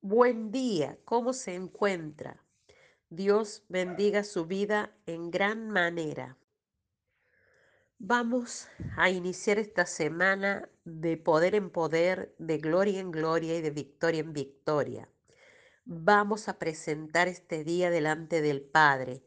Buen día, ¿cómo se encuentra? Dios bendiga su vida en gran manera. Vamos a iniciar esta semana de poder en poder, de gloria en gloria y de victoria en victoria. Vamos a presentar este día delante del Padre.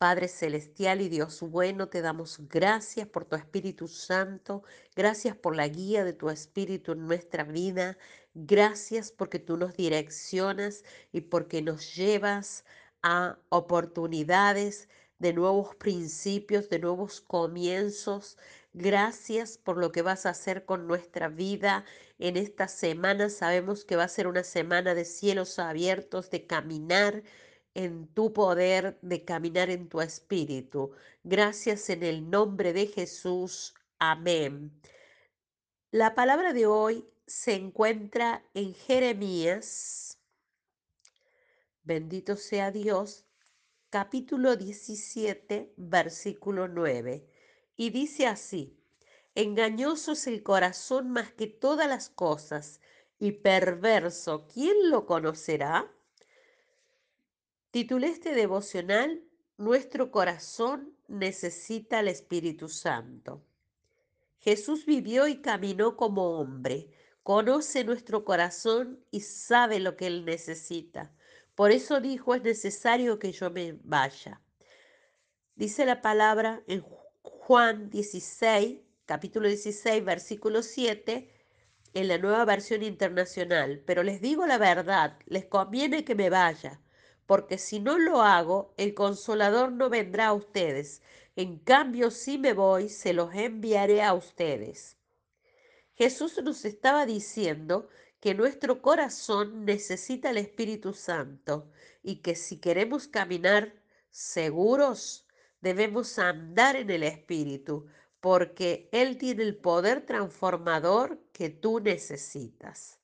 Padre Celestial y Dios bueno, te damos gracias por tu Espíritu Santo, gracias por la guía de tu Espíritu en nuestra vida, gracias porque tú nos direccionas y porque nos llevas a oportunidades de nuevos principios, de nuevos comienzos. Gracias por lo que vas a hacer con nuestra vida en esta semana. Sabemos que va a ser una semana de cielos abiertos, de caminar en tu poder, de caminar en tu espíritu. Gracias en el nombre de Jesús. Amén. La palabra de hoy se encuentra en Jeremías. Bendito sea Dios, capítulo 17, versículo 9. Y dice así, engañoso es el corazón más que todas las cosas y perverso, ¿quién lo conocerá? Titulé este devocional, Nuestro corazón necesita al Espíritu Santo. Jesús vivió y caminó como hombre, conoce nuestro corazón y sabe lo que Él necesita. Por eso dijo, es necesario que yo me vaya. Dice la palabra en Juan 16, capítulo 16, versículo 7, en la nueva versión internacional. Pero les digo la verdad, les conviene que me vaya, porque si no lo hago, el consolador no vendrá a ustedes. En cambio, si me voy, se los enviaré a ustedes. Jesús nos estaba diciendo que nuestro corazón necesita el Espíritu Santo y que si queremos caminar seguros, debemos andar en el Espíritu, porque Él tiene el poder transformador que tú necesitas.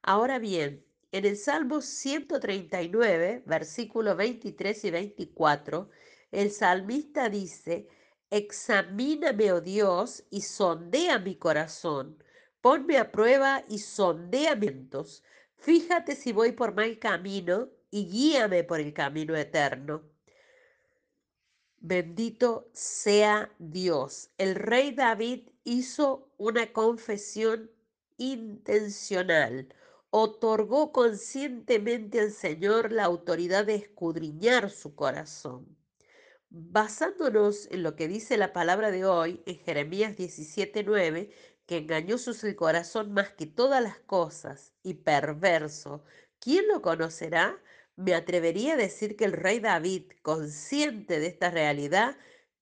Ahora bien, en el Salmo 139, versículos 23 y 24, el salmista dice, Examíname, oh Dios, y sondea mi corazón. Ponme a prueba y sondea mientos. Fíjate si voy por mal camino y guíame por el camino eterno. Bendito sea Dios. El rey David hizo una confesión intencional. Otorgó conscientemente al Señor la autoridad de escudriñar su corazón. Basándonos en lo que dice la palabra de hoy, en Jeremías 17:9, que engañoso es el corazón más que todas las cosas y perverso, ¿quién lo conocerá? Me atrevería a decir que el rey David, consciente de esta realidad,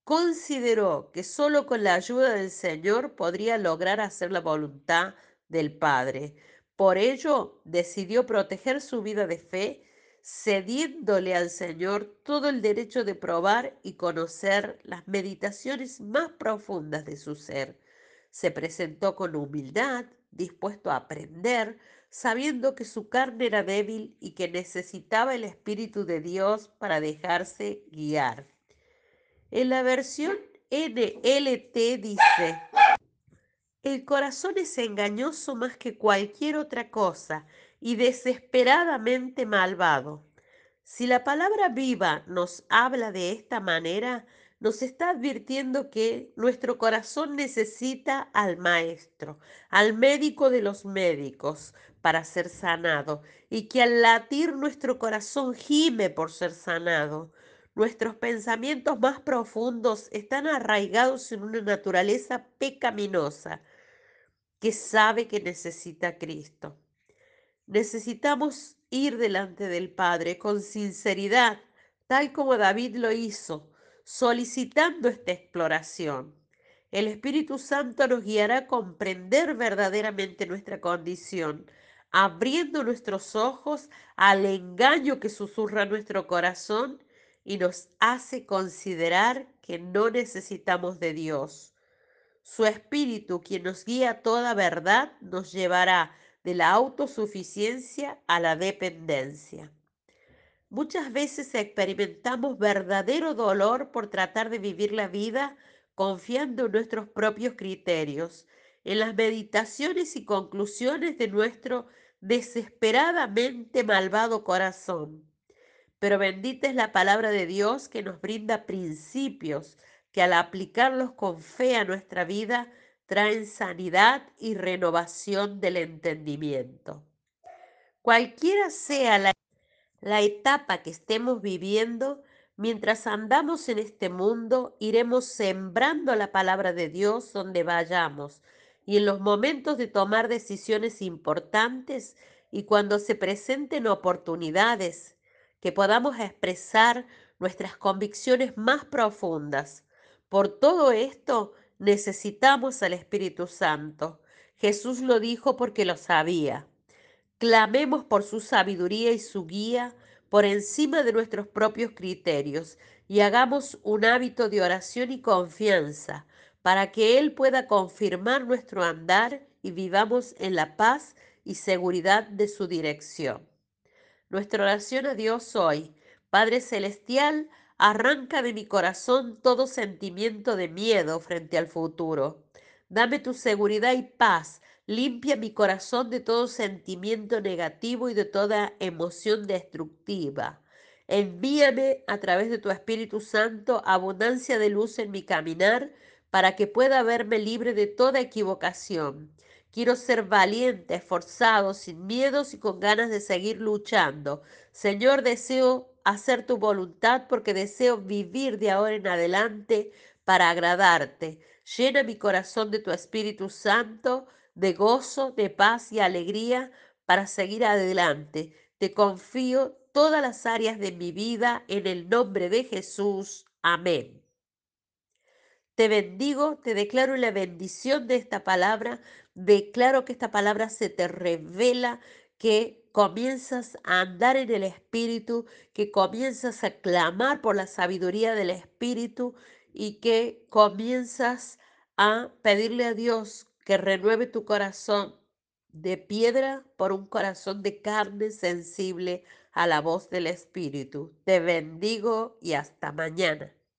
consideró que solo con la ayuda del Señor podría lograr hacer la voluntad del Padre. Por ello, decidió proteger su vida de fe cediéndole al Señor todo el derecho de probar y conocer las meditaciones más profundas de su ser. Se presentó con humildad, dispuesto a aprender, sabiendo que su carne era débil y que necesitaba el Espíritu de Dios para dejarse guiar. En la versión NLT dice, el corazón es engañoso más que cualquier otra cosa y desesperadamente malvado. Si la palabra viva nos habla de esta manera, nos está advirtiendo que nuestro corazón necesita al maestro, al médico de los médicos, para ser sanado, y que al latir nuestro corazón gime por ser sanado. Nuestros pensamientos más profundos están arraigados en una naturaleza pecaminosa que sabe que necesita a Cristo. Necesitamos ir delante del Padre con sinceridad, tal como David lo hizo, solicitando esta exploración. El Espíritu Santo nos guiará a comprender verdaderamente nuestra condición, abriendo nuestros ojos al engaño que susurra nuestro corazón y nos hace considerar que no necesitamos de Dios. Su Espíritu, quien nos guía a toda verdad, nos llevará de la autosuficiencia a la dependencia. Muchas veces experimentamos verdadero dolor por tratar de vivir la vida confiando en nuestros propios criterios, en las meditaciones y conclusiones de nuestro desesperadamente malvado corazón. Pero bendita es la palabra de Dios que nos brinda principios que al aplicarlos con fe a nuestra vida traen sanidad y renovación del entendimiento. Cualquiera sea la, la etapa que estemos viviendo, mientras andamos en este mundo, iremos sembrando la palabra de Dios donde vayamos y en los momentos de tomar decisiones importantes y cuando se presenten oportunidades, que podamos expresar nuestras convicciones más profundas. Por todo esto necesitamos al Espíritu Santo. Jesús lo dijo porque lo sabía. Clamemos por su sabiduría y su guía por encima de nuestros propios criterios y hagamos un hábito de oración y confianza para que Él pueda confirmar nuestro andar y vivamos en la paz y seguridad de su dirección. Nuestra oración a Dios hoy, Padre Celestial, arranca de mi corazón todo sentimiento de miedo frente al futuro. Dame tu seguridad y paz. Limpia mi corazón de todo sentimiento negativo y de toda emoción destructiva. Envíame a través de tu Espíritu Santo abundancia de luz en mi caminar para que pueda verme libre de toda equivocación. Quiero ser valiente, esforzado, sin miedos y con ganas de seguir luchando. Señor, deseo hacer tu voluntad porque deseo vivir de ahora en adelante para agradarte. Llena mi corazón de tu Espíritu Santo, de gozo, de paz y alegría para seguir adelante. Te confío todas las áreas de mi vida en el nombre de Jesús. Amén. Te bendigo, te declaro la bendición de esta palabra, declaro que esta palabra se te revela, que comienzas a andar en el Espíritu, que comienzas a clamar por la sabiduría del Espíritu y que comienzas a pedirle a Dios que renueve tu corazón de piedra por un corazón de carne sensible a la voz del Espíritu. Te bendigo y hasta mañana.